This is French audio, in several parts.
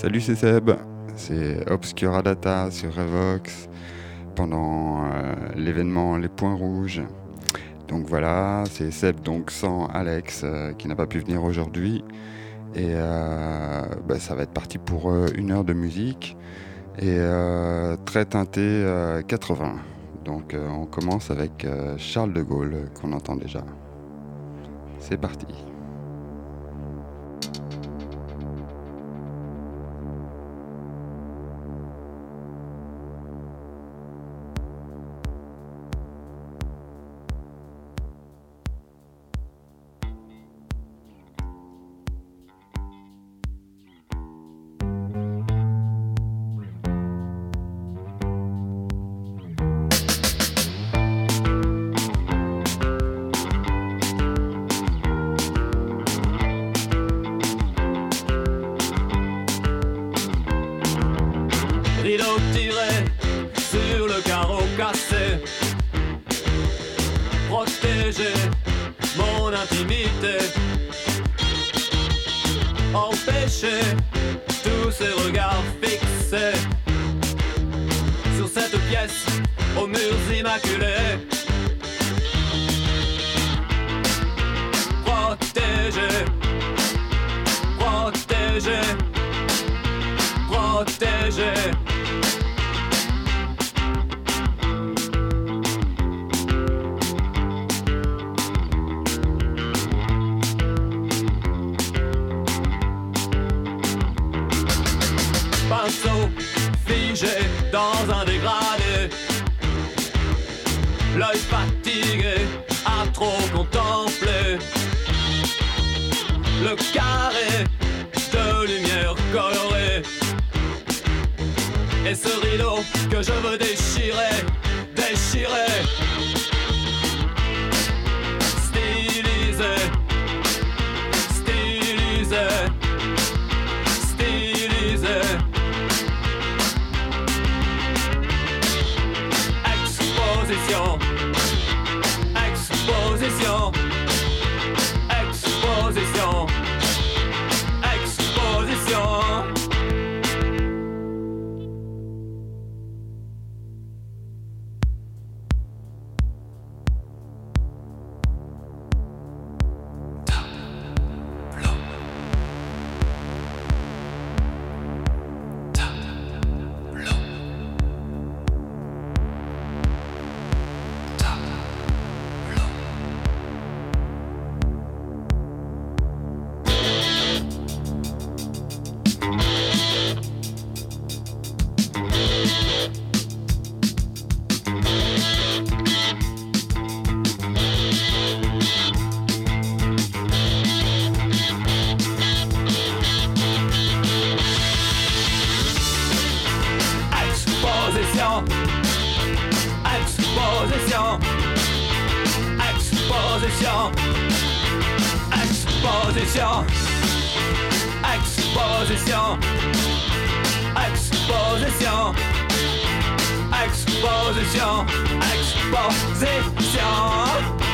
Salut, c'est Seb. C'est Obscura Data sur Revox pendant euh, l'événement Les Points Rouges. Donc voilà, c'est Seb donc sans Alex euh, qui n'a pas pu venir aujourd'hui. Et euh, bah, ça va être parti pour une heure de musique et très teinté 80. Donc on commence avec Charles de Gaulle qu'on entend déjà. C'est parti. Exposition. Exposition. Exposition. Exposition. Exposition. Exposition. Exposition. Exposition.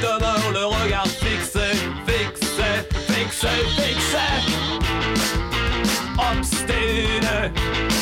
demeure le regard fixé, fixé, fixé, fixé. Obstiné.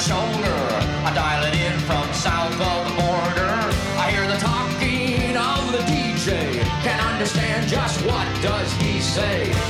shoulder. I dial it in from south of the border. I hear the talking of the DJ. Can't understand just what does he say.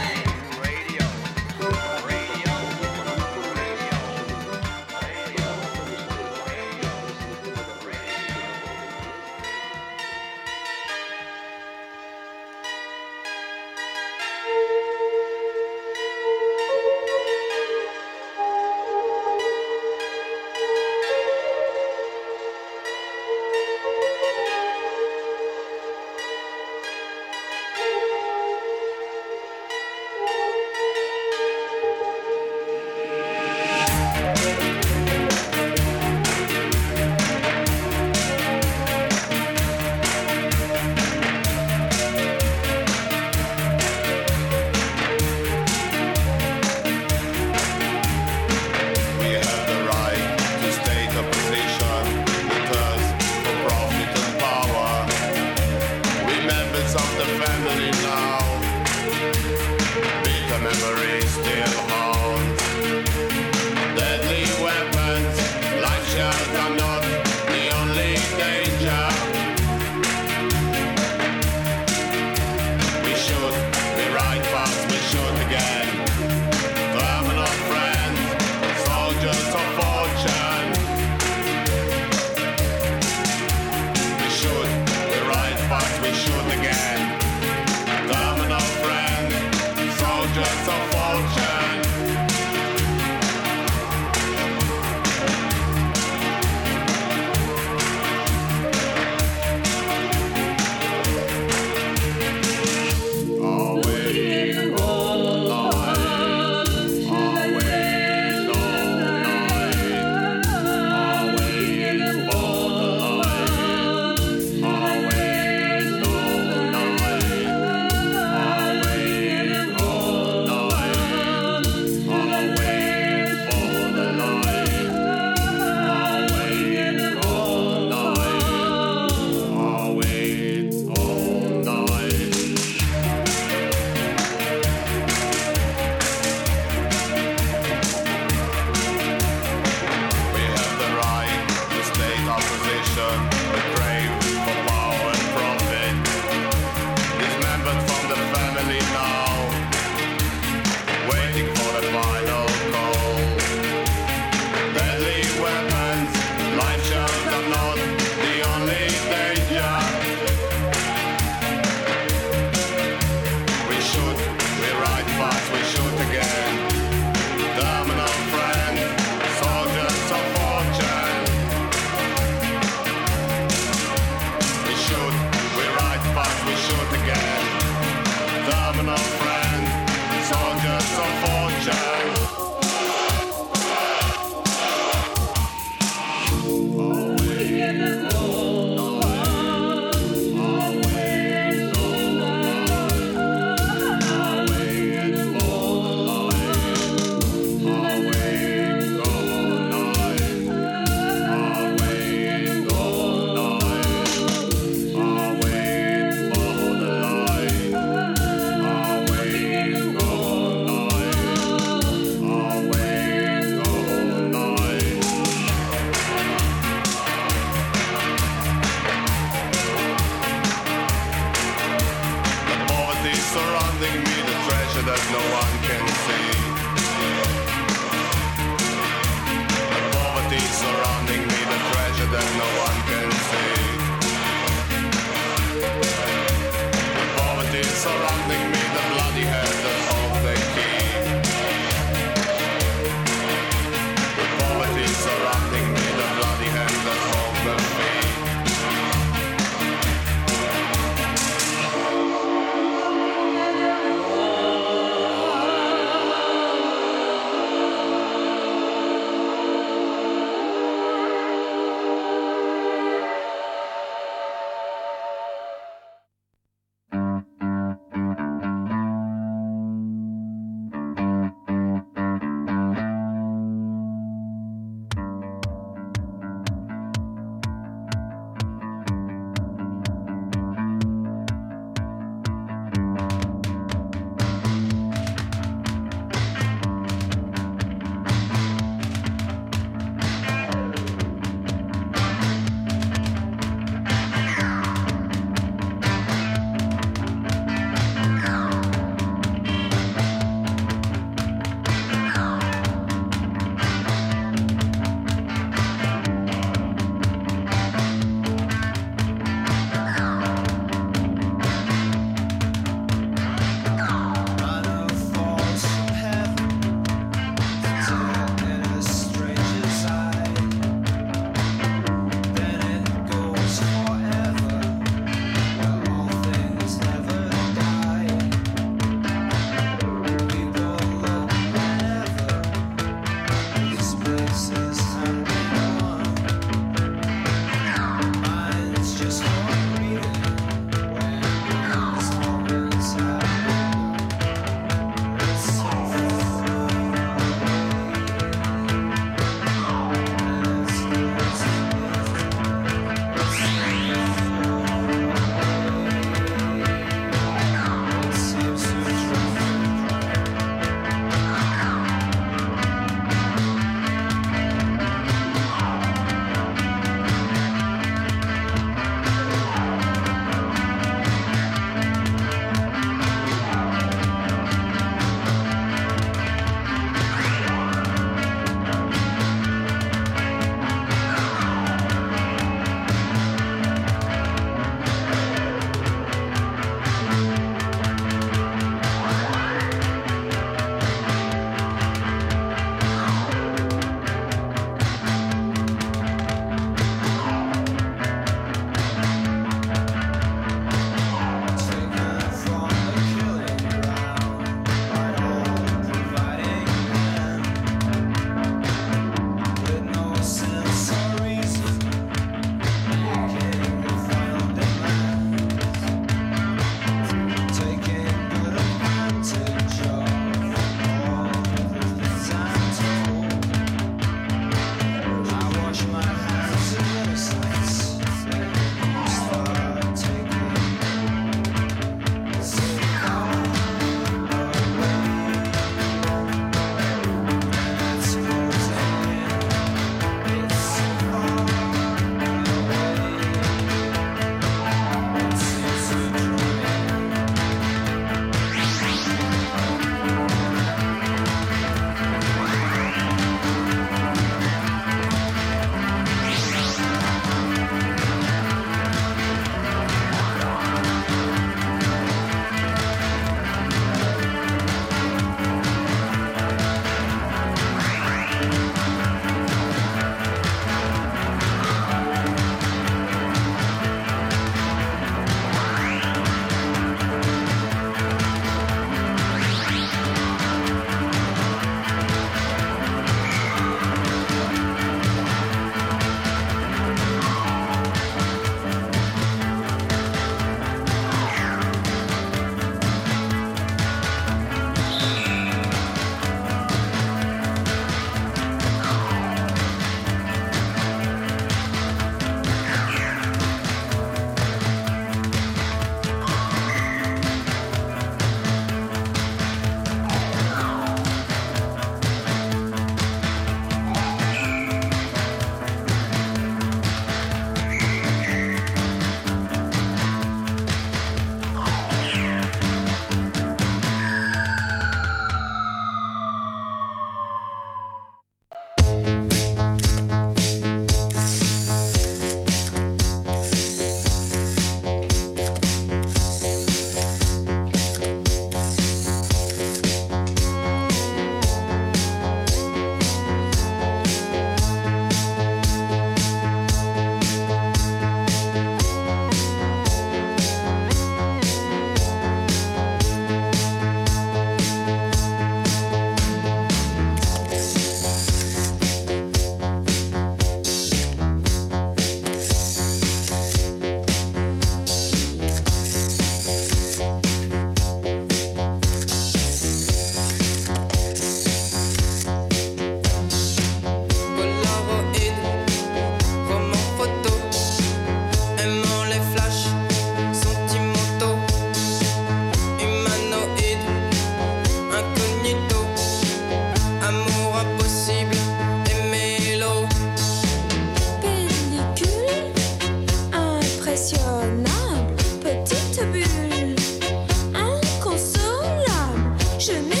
Je n'ai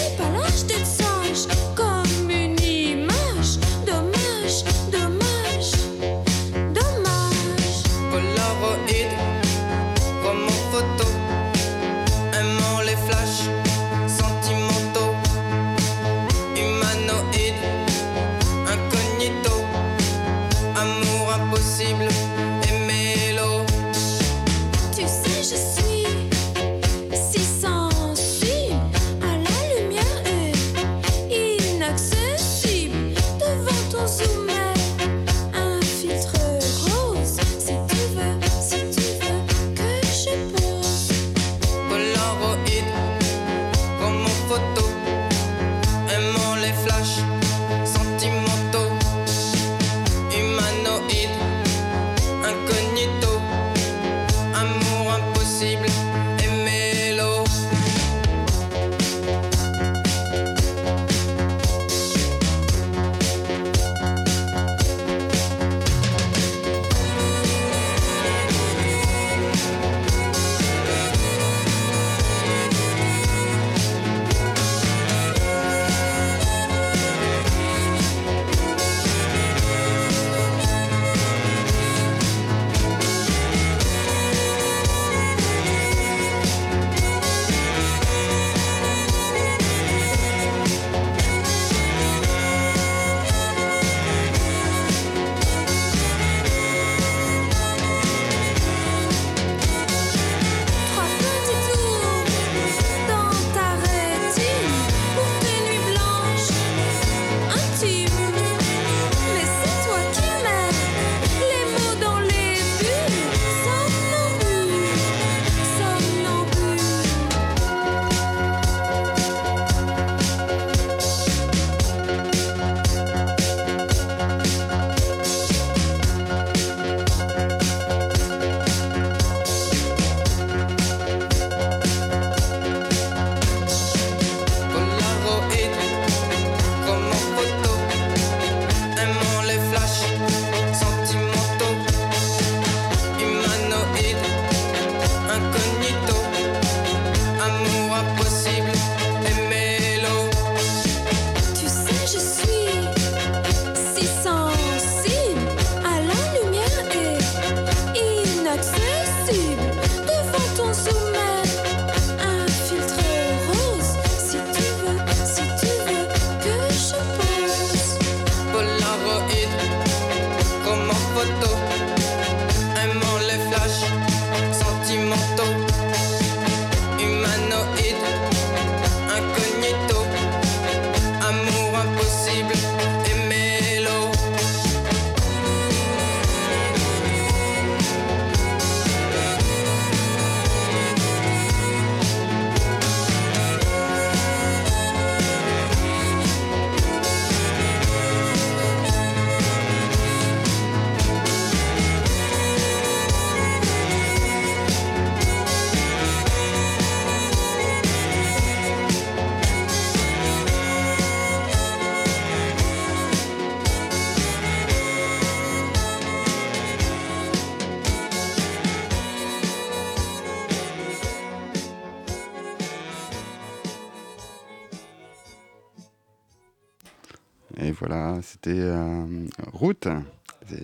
c'était euh, Route. Euh,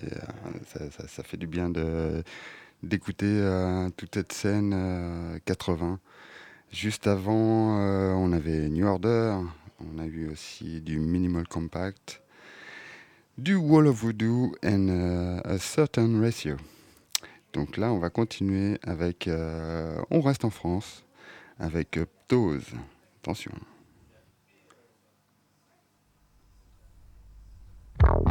ça, fait du bien d'écouter euh, toute cette scène 80. Juste avant, on avait New Order, on a eu aussi du Minimal Compact, du Wall of Voodoo and a Certain Ratio. Donc là, on va continuer avec. on reste en France avec Ptose. Attention. Wow.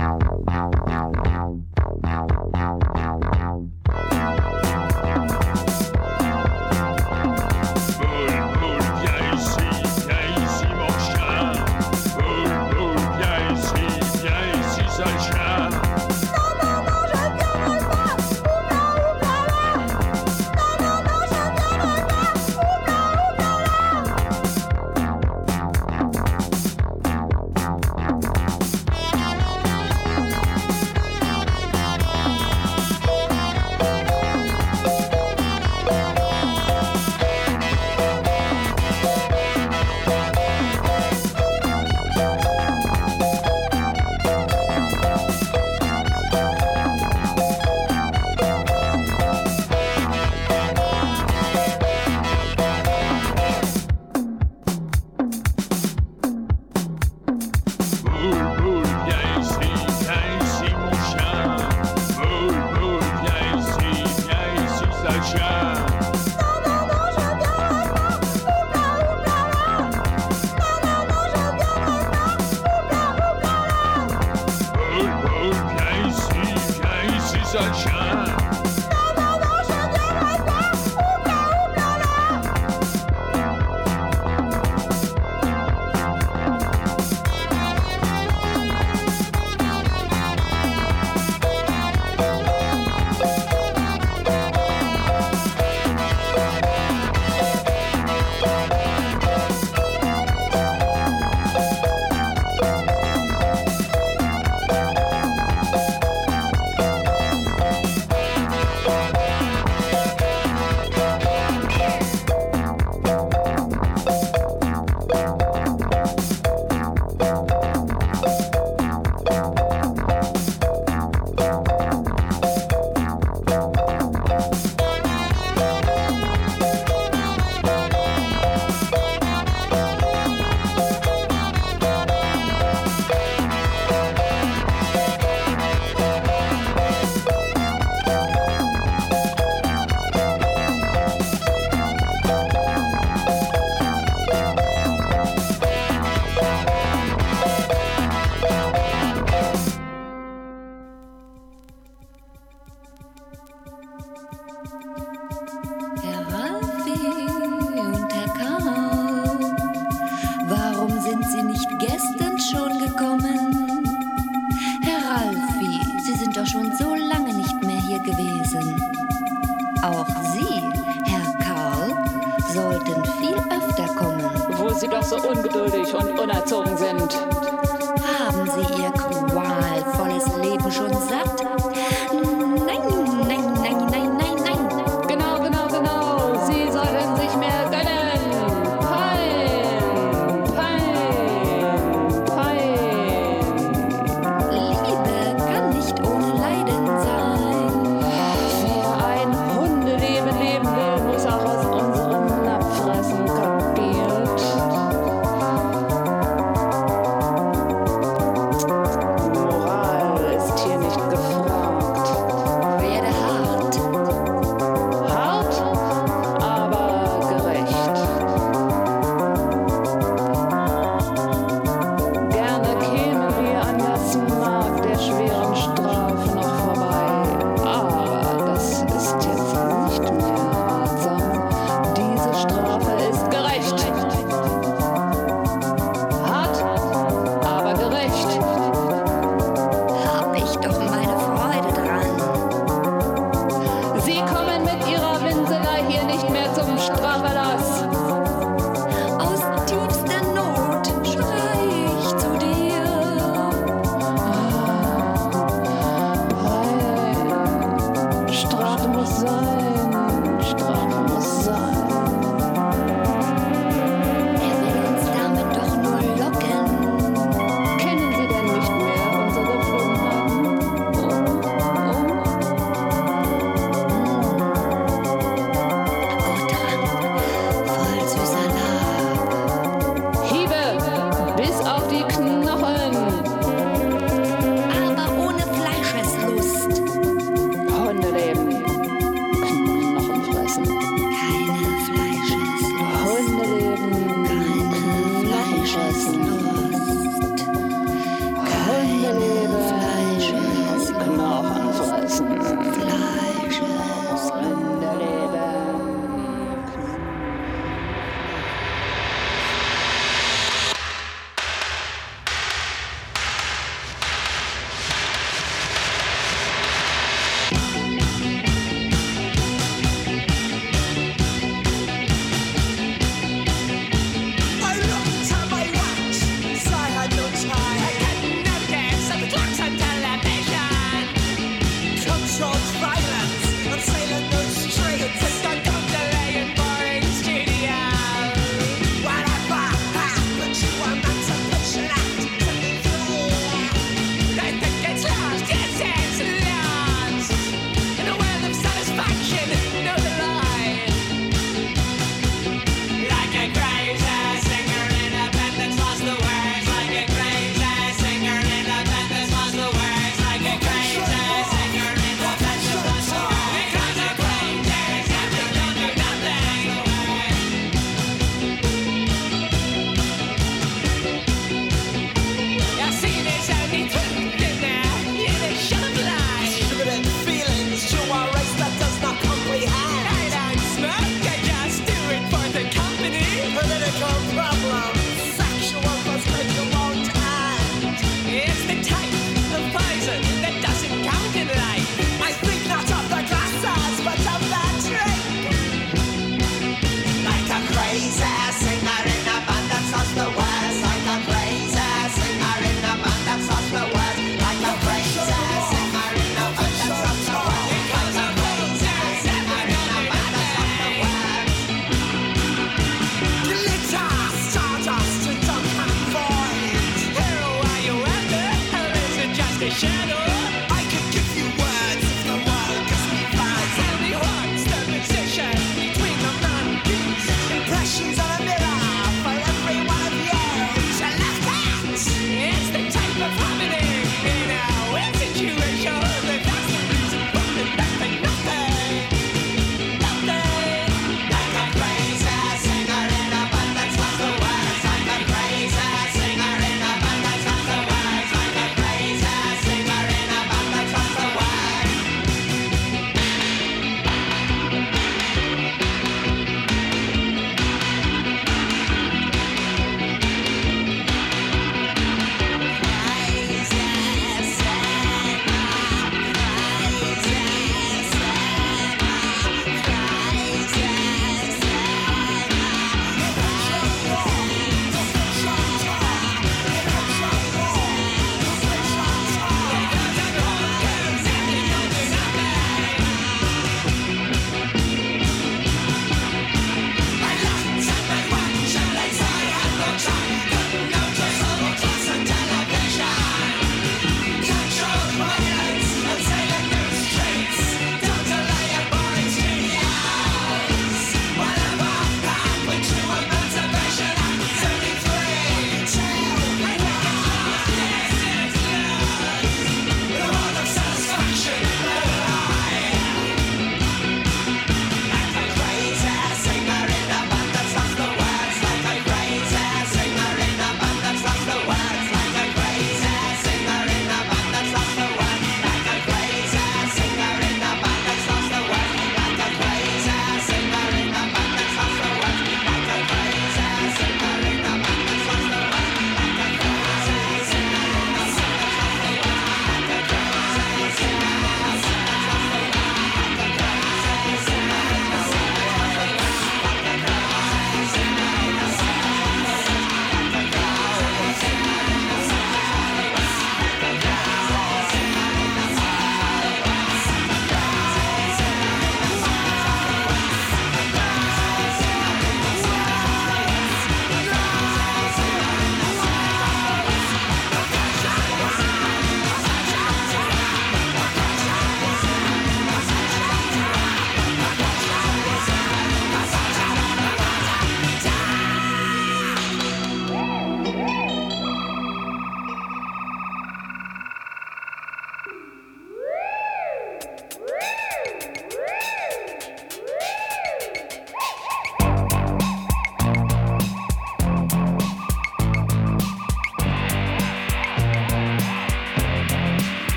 shadow.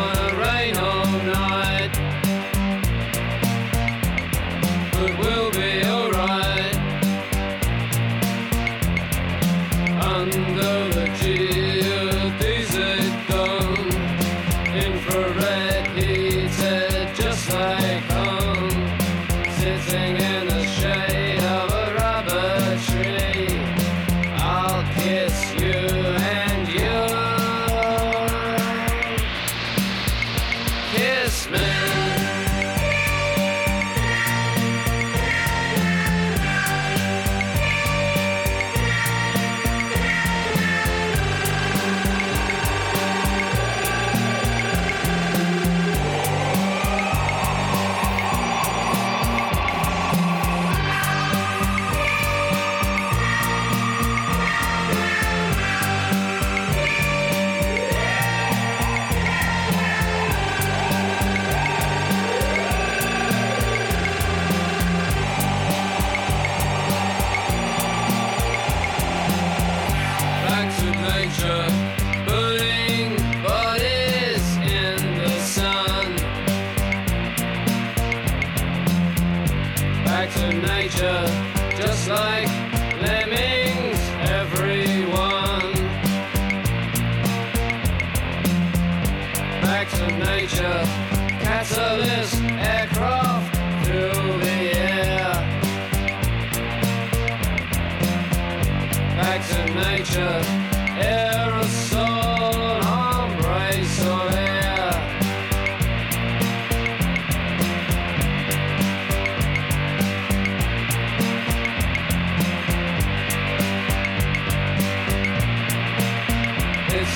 power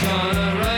gonna run.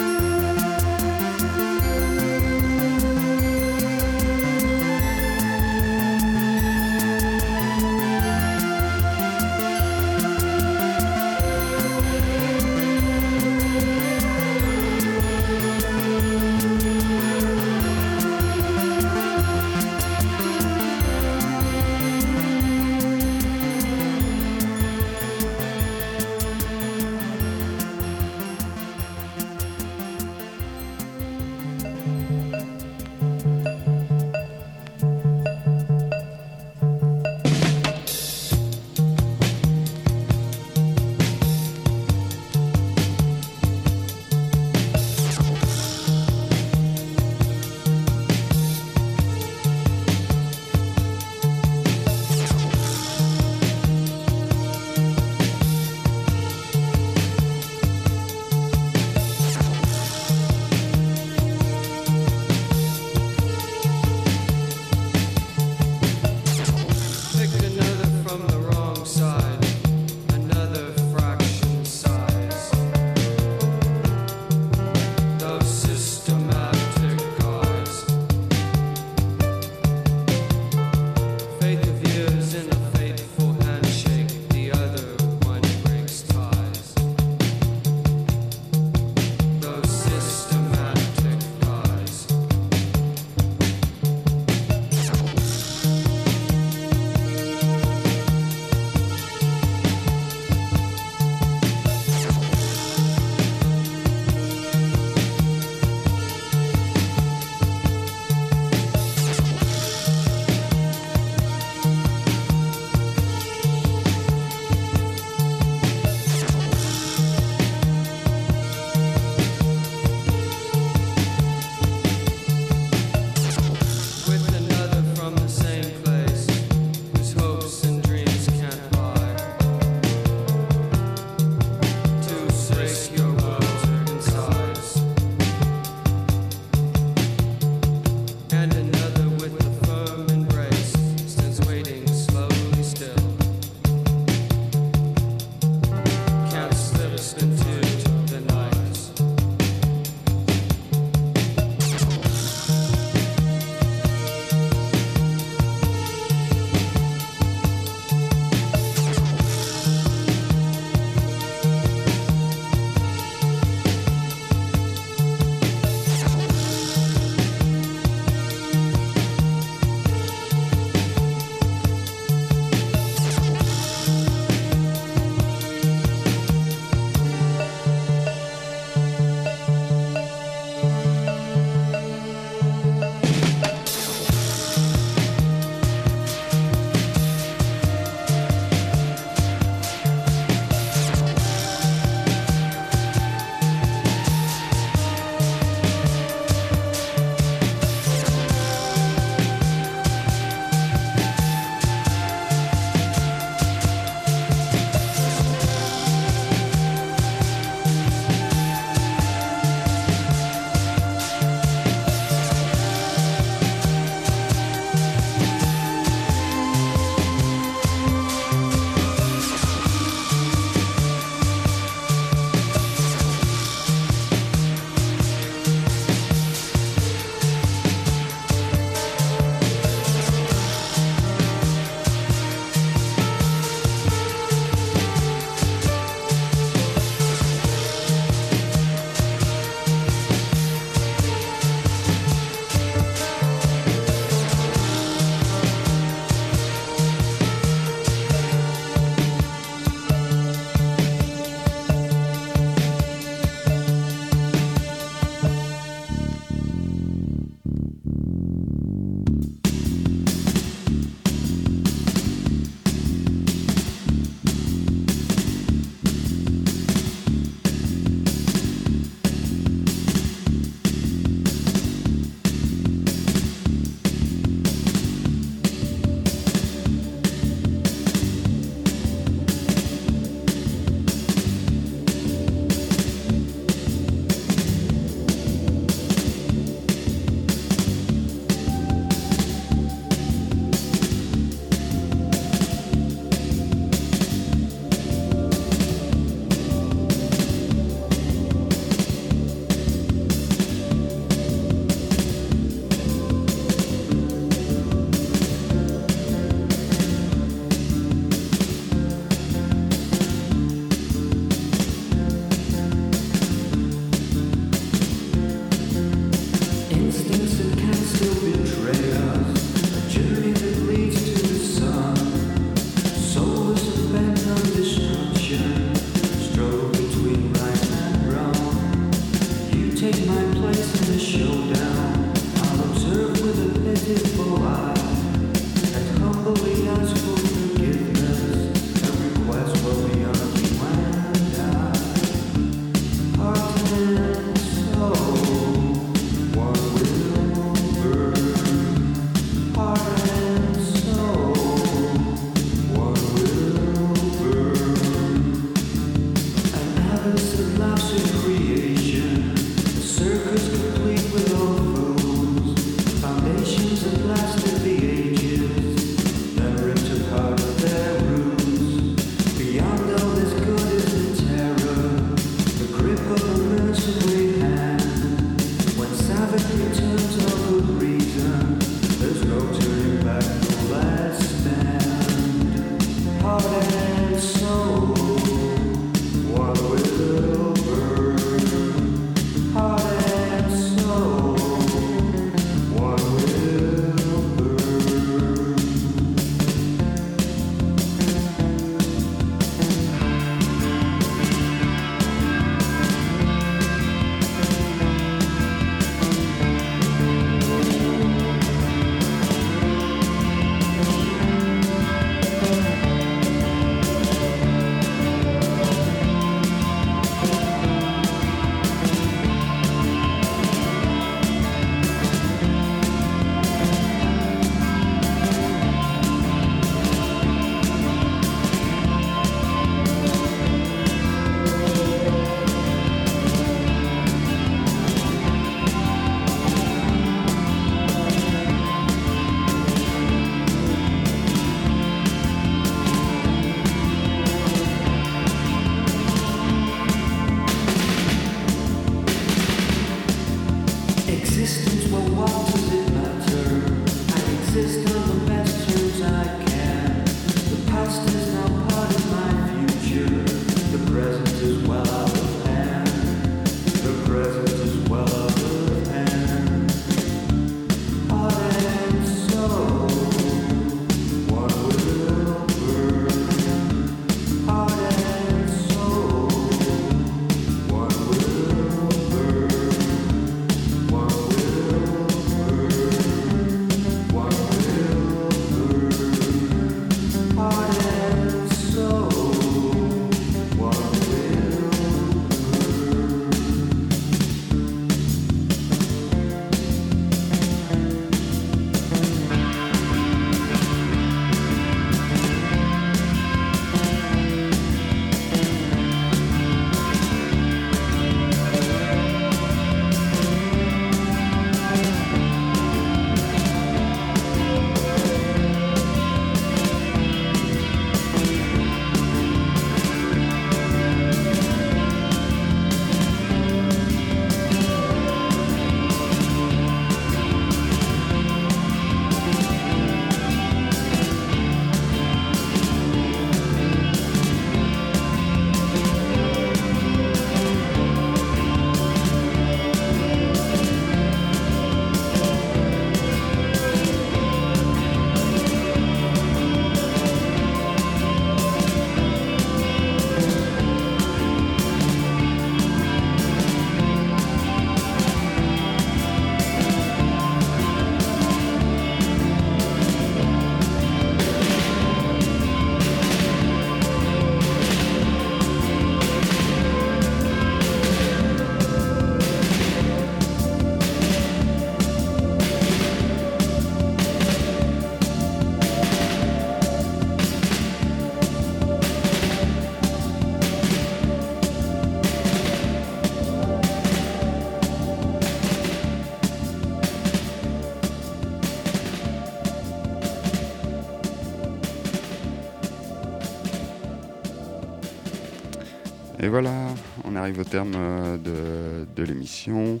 au terme euh, de, l'émission.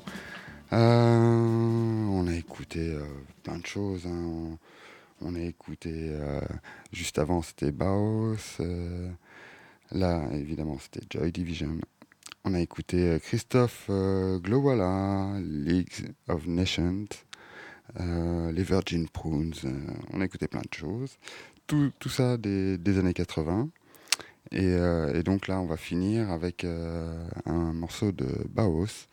Euh, on a écouté euh, plein de choses. Hein. On, a écouté, juste avant c'était Baos. là, évidemment, c'était Joy Division. On a écouté Christophe Glowala, League of Nations, les Virgin Prunes. on a écouté plein de choses. Tout, ça des années 80. Euh, et, donc là, on va finir avec euh, un morceau de Baos.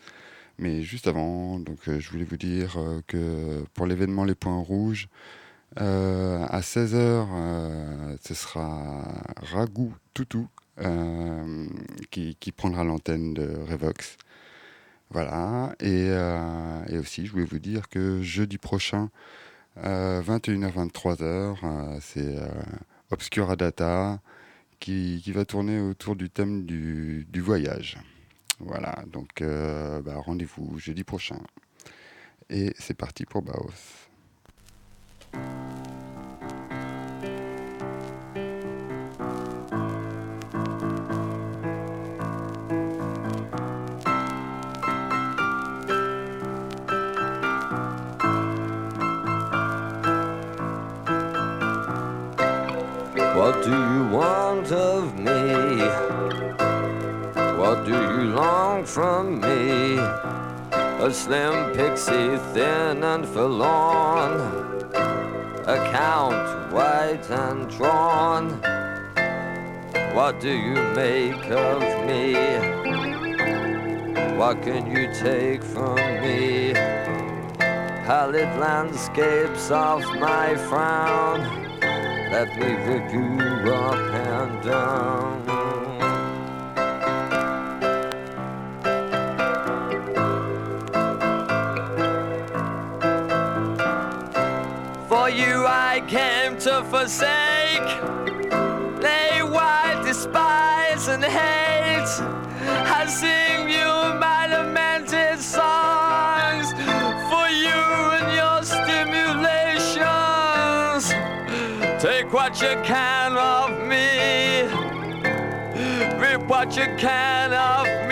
Mais juste avant, donc, euh, je voulais vous dire que pour l'événement Les Points Rouges, à 16h, ce sera Ragou Toutou qui, prendra l'antenne de Revox. Voilà. Et, et, aussi, je voulais vous dire que jeudi prochain, 21h-23h, c'est Obscura Data qui, va tourner autour du thème du, du voyage. Voilà, donc euh, bah, rendez-vous jeudi prochain. Et c'est parti pour Baos. Long from me? A slim pixie, thin and forlorn, account white and drawn. What do you make of me? What can you take from me? Pallid landscapes of my frown. Let me review up and down. I came to forsake, lay wide, despise and hate. I sing you my lamented songs for you and your stimulations. Take what you can of me, reap what you can of me,